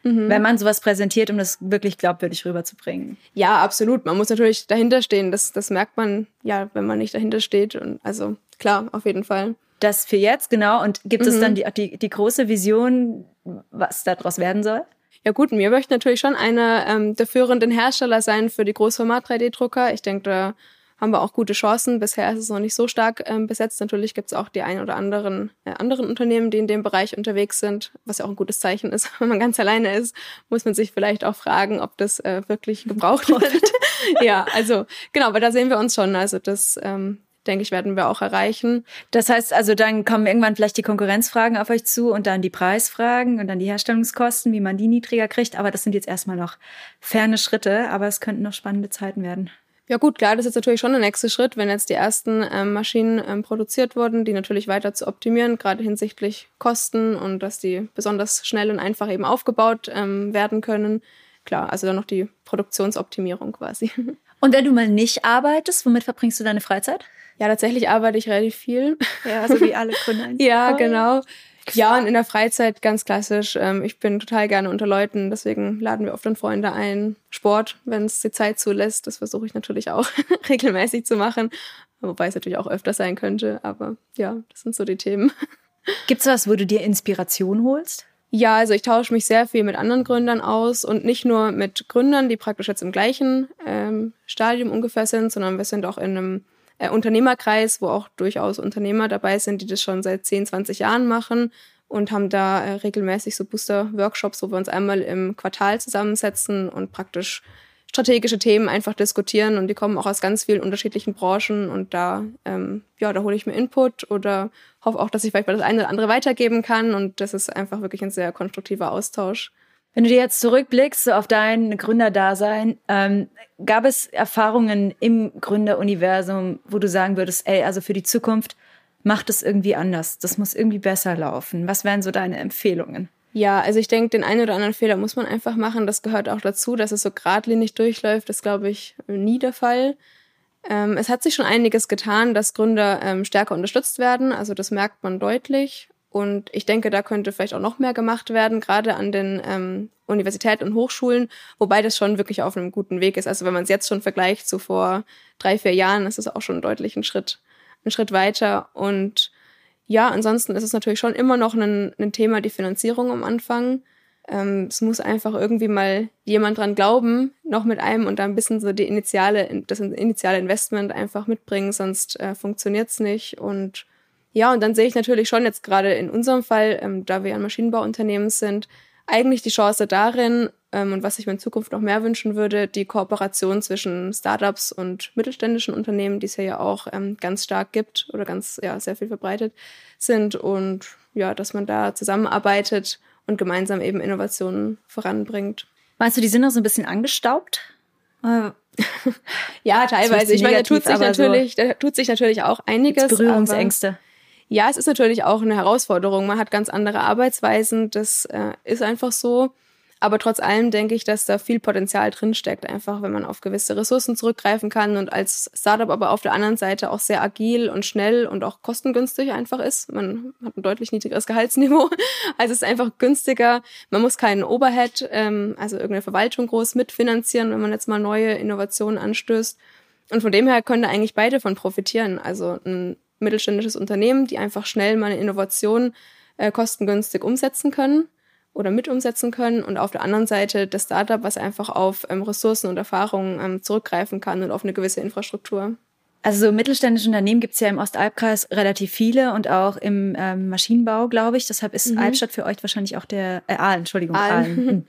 mhm. wenn man sowas präsentiert, um das wirklich glaubwürdig rüberzubringen. Ja, absolut. Man muss natürlich dahinter stehen. Das, das merkt man ja, wenn man nicht dahinter steht. Und also klar, auf jeden Fall. Das für jetzt, genau. Und gibt mhm. es dann die, die, die große Vision, was daraus werden soll? Ja gut, mir möchte natürlich schon einer ähm, der führenden Hersteller sein für die Großformat 3D-Drucker. Ich denke, da haben wir auch gute Chancen. Bisher ist es noch nicht so stark ähm, besetzt. Natürlich gibt es auch die ein oder anderen äh, anderen Unternehmen, die in dem Bereich unterwegs sind, was ja auch ein gutes Zeichen ist. *laughs* Wenn man ganz alleine ist, muss man sich vielleicht auch fragen, ob das äh, wirklich *laughs* gebraucht wird. *laughs* ja, also genau, aber da sehen wir uns schon. Also das ähm, denke ich, werden wir auch erreichen. Das heißt also, dann kommen irgendwann vielleicht die Konkurrenzfragen auf euch zu und dann die Preisfragen und dann die Herstellungskosten, wie man die niedriger kriegt. Aber das sind jetzt erstmal noch ferne Schritte, aber es könnten noch spannende Zeiten werden. Ja gut, klar, das ist natürlich schon der nächste Schritt, wenn jetzt die ersten ähm, Maschinen ähm, produziert wurden, die natürlich weiter zu optimieren, gerade hinsichtlich Kosten und dass die besonders schnell und einfach eben aufgebaut ähm, werden können. Klar, also dann noch die Produktionsoptimierung quasi. *laughs* Und wenn du mal nicht arbeitest, womit verbringst du deine Freizeit? Ja, tatsächlich arbeite ich relativ viel. Ja, so wie *laughs* alle Kunden. ja, genau. Ja, und in der Freizeit ganz klassisch. Ähm, ich bin total gerne unter Leuten, deswegen laden wir oft dann Freunde ein. Sport, wenn es die Zeit zulässt, das versuche ich natürlich auch *laughs* regelmäßig zu machen. Wobei es natürlich auch öfter sein könnte. Aber ja, das sind so die Themen. *laughs* Gibt's was, wo du dir Inspiration holst? Ja, also ich tausche mich sehr viel mit anderen Gründern aus und nicht nur mit Gründern, die praktisch jetzt im gleichen ähm, Stadium ungefähr sind, sondern wir sind auch in einem äh, Unternehmerkreis, wo auch durchaus Unternehmer dabei sind, die das schon seit 10, 20 Jahren machen und haben da äh, regelmäßig so Booster-Workshops, wo wir uns einmal im Quartal zusammensetzen und praktisch strategische Themen einfach diskutieren und die kommen auch aus ganz vielen unterschiedlichen Branchen und da, ähm, ja, da hole ich mir Input oder hoffe auch, dass ich vielleicht mal das eine oder andere weitergeben kann und das ist einfach wirklich ein sehr konstruktiver Austausch. Wenn du dir jetzt zurückblickst so auf dein Gründerdasein, ähm, gab es Erfahrungen im Gründeruniversum, wo du sagen würdest, ey, also für die Zukunft macht es irgendwie anders. Das muss irgendwie besser laufen. Was wären so deine Empfehlungen? Ja, also ich denke, den einen oder anderen Fehler muss man einfach machen. Das gehört auch dazu, dass es so geradlinig durchläuft. Das glaube ich nie der Fall. Ähm, es hat sich schon einiges getan, dass Gründer ähm, stärker unterstützt werden. Also das merkt man deutlich. Und ich denke, da könnte vielleicht auch noch mehr gemacht werden, gerade an den ähm, Universitäten und Hochschulen, wobei das schon wirklich auf einem guten Weg ist. Also wenn man es jetzt schon vergleicht zu vor drei, vier Jahren, ist es auch schon deutlich ein Schritt, ein Schritt weiter. Und ja, ansonsten ist es natürlich schon immer noch ein, ein Thema, die Finanzierung am Anfang. Ähm, es muss einfach irgendwie mal jemand dran glauben, noch mit einem und da ein bisschen so die initiale, das initiale Investment einfach mitbringen, sonst äh, funktioniert's nicht. Und ja, und dann sehe ich natürlich schon jetzt gerade in unserem Fall, ähm, da wir ein Maschinenbauunternehmen sind, eigentlich die Chance darin, ähm, und was ich mir in Zukunft noch mehr wünschen würde, die Kooperation zwischen Startups und mittelständischen Unternehmen, die es ja auch ähm, ganz stark gibt oder ganz, ja, sehr viel verbreitet sind. Und ja, dass man da zusammenarbeitet und gemeinsam eben Innovationen voranbringt. Meinst du, die sind noch so ein bisschen angestaubt? *laughs* Ja, teilweise. Ich meine, da tut sich natürlich, so da tut sich natürlich auch einiges. Berührungsängste. Ja, es ist natürlich auch eine Herausforderung. Man hat ganz andere Arbeitsweisen. Das äh, ist einfach so. Aber trotz allem denke ich, dass da viel Potenzial drinsteckt, einfach wenn man auf gewisse Ressourcen zurückgreifen kann und als Startup aber auf der anderen Seite auch sehr agil und schnell und auch kostengünstig einfach ist. Man hat ein deutlich niedrigeres Gehaltsniveau. *laughs* Also es ist einfach günstiger. Man muss keinen Overhead, ähm, also irgendeine Verwaltung groß mitfinanzieren, wenn man jetzt mal neue Innovationen anstößt. Und von dem her können da eigentlich beide von profitieren. Also ein mittelständisches Unternehmen, die einfach schnell mal eine Innovation äh, kostengünstig umsetzen können oder mit umsetzen können und auf der anderen Seite das Startup, was einfach auf ähm, Ressourcen und Erfahrungen ähm, zurückgreifen kann und auf eine gewisse Infrastruktur. Also so mittelständische Unternehmen gibt es ja im Ostalbkreis relativ viele und auch im ähm, Maschinenbau, glaube ich. Deshalb ist mhm. Albstadt für euch wahrscheinlich auch der äh, Aalen, Entschuldigung, Aalen, Aalen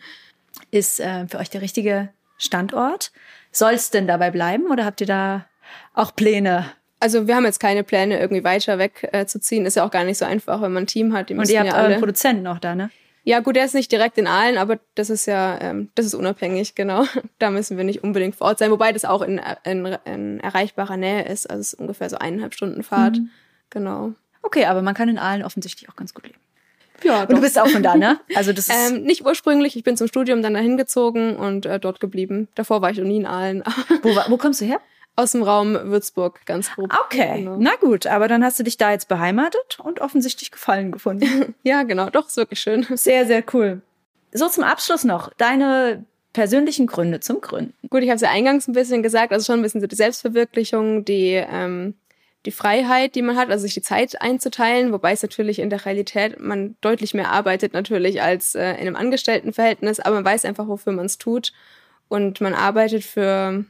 ist äh, für euch der richtige Standort. Soll es denn dabei bleiben oder habt ihr da auch Pläne? Also wir haben jetzt keine Pläne, irgendwie weiter weg äh, zu ziehen. Ist ja auch gar nicht so einfach, wenn man ein Team hat. Die und ihr habt ja euren Produzenten noch da, ne? Ja, gut, der ist nicht direkt in Aalen, aber das ist ja, ähm, das ist unabhängig, genau. *laughs* Da müssen wir nicht unbedingt vor Ort sein, wobei das auch in, in, in erreichbarer Nähe ist. Also es ist ungefähr so eineinhalb Stunden Fahrt. Mhm. Genau. Okay, aber man kann in Aalen offensichtlich auch ganz gut leben. Ja, und doch. du bist auch von da, ne? *laughs* Also das ist ähm, nicht ursprünglich. Ich bin zum Studium dann dahin gezogen und äh, dort geblieben. Davor war ich noch nie in Aalen. *laughs* wo, wo kommst du her? Aus dem Raum Würzburg, ganz grob. Okay, genau. na gut, aber dann hast du dich da jetzt beheimatet und offensichtlich Gefallen gefunden. *laughs* ja, genau, doch, ist wirklich schön. Sehr, sehr cool. So zum Abschluss noch, deine persönlichen Gründe zum Gründen. Gut, ich habe es ja eingangs ein bisschen gesagt, also schon ein bisschen so die Selbstverwirklichung, die, ähm, die Freiheit, die man hat, also sich die Zeit einzuteilen, wobei es natürlich in der Realität man deutlich mehr arbeitet natürlich als äh, in einem Angestelltenverhältnis, aber man weiß einfach, wofür man es tut und man arbeitet für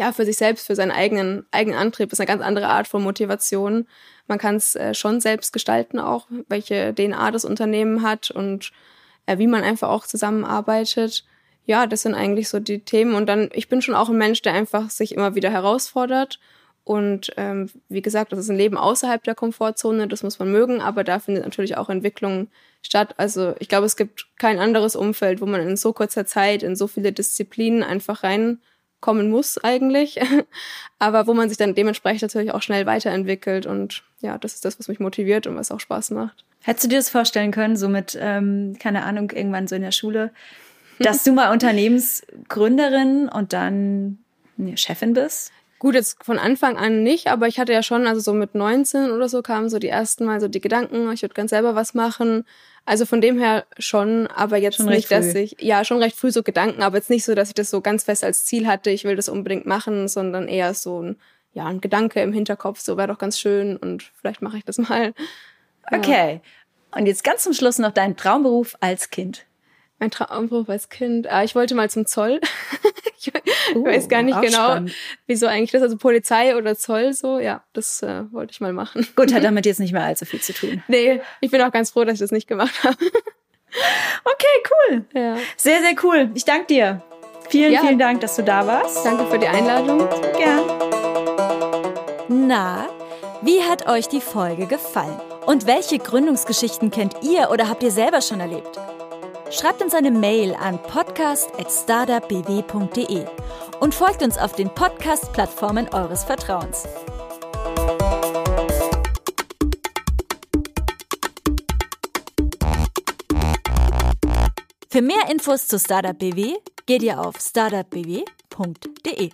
ja, für sich selbst, für seinen eigenen, eigenen Antrieb. Ist eine ganz andere Art von Motivation. Man kann es äh, schon selbst gestalten auch, welche DNA das Unternehmen hat und äh, wie man einfach auch zusammenarbeitet. Ja, das sind eigentlich so die Themen. Und dann, ich bin schon auch ein Mensch, der einfach sich immer wieder herausfordert. Und ähm, wie gesagt, das ist ein Leben außerhalb der Komfortzone, das muss man mögen, aber da findet natürlich auch Entwicklung statt. Also ich glaube, es gibt kein anderes Umfeld, wo man in so kurzer Zeit in so viele Disziplinen einfach rein kommen muss eigentlich, *laughs* aber wo man sich dann dementsprechend natürlich auch schnell weiterentwickelt und ja, das ist das, was mich motiviert und was auch Spaß macht. Hättest du dir das vorstellen können, so mit, ähm, keine Ahnung, irgendwann so in der Schule, *laughs* dass du mal Unternehmensgründerin und dann Chefin bist? Gut, jetzt von Anfang an nicht, aber ich hatte ja schon, also so mit 19 oder so kamen so die ersten Mal so die Gedanken, ich würde ganz selber was machen. Also von dem her schon, aber jetzt schon nicht, dass ich, ja, schon recht früh so Gedanken, aber jetzt nicht so, dass ich das so ganz fest als Ziel hatte, ich will das unbedingt machen, sondern eher so ein, ja, ein Gedanke im Hinterkopf, so wäre doch ganz schön und vielleicht mache ich das *laughs* mal. Okay. Und jetzt ganz zum Schluss noch dein Traumberuf als Kind. Mein Traumberuf als Kind. Ah, ich wollte mal zum Zoll. *laughs* ich uh, weiß gar nicht genau, spannend. wieso eigentlich das. Also Polizei oder Zoll so. Ja, das äh, wollte ich mal machen. Gut, hat *laughs* damit jetzt nicht mehr allzu viel zu tun. Nee, ich bin auch ganz froh, dass ich das nicht gemacht *laughs* habe. okay, cool. Ja. Sehr, sehr cool. Ich danke dir. Vielen, ja. vielen Dank, dass du da warst. Danke für die Einladung. Gern. Na, wie hat euch die Folge gefallen? Und welche Gründungsgeschichten kennt ihr oder habt ihr selber schon erlebt? Schreibt uns eine Mail an podcast.startupbw.de und folgt uns auf den Podcast-Plattformen eures Vertrauens. Für mehr Infos zu Startup BW geht ihr auf startupbw.de.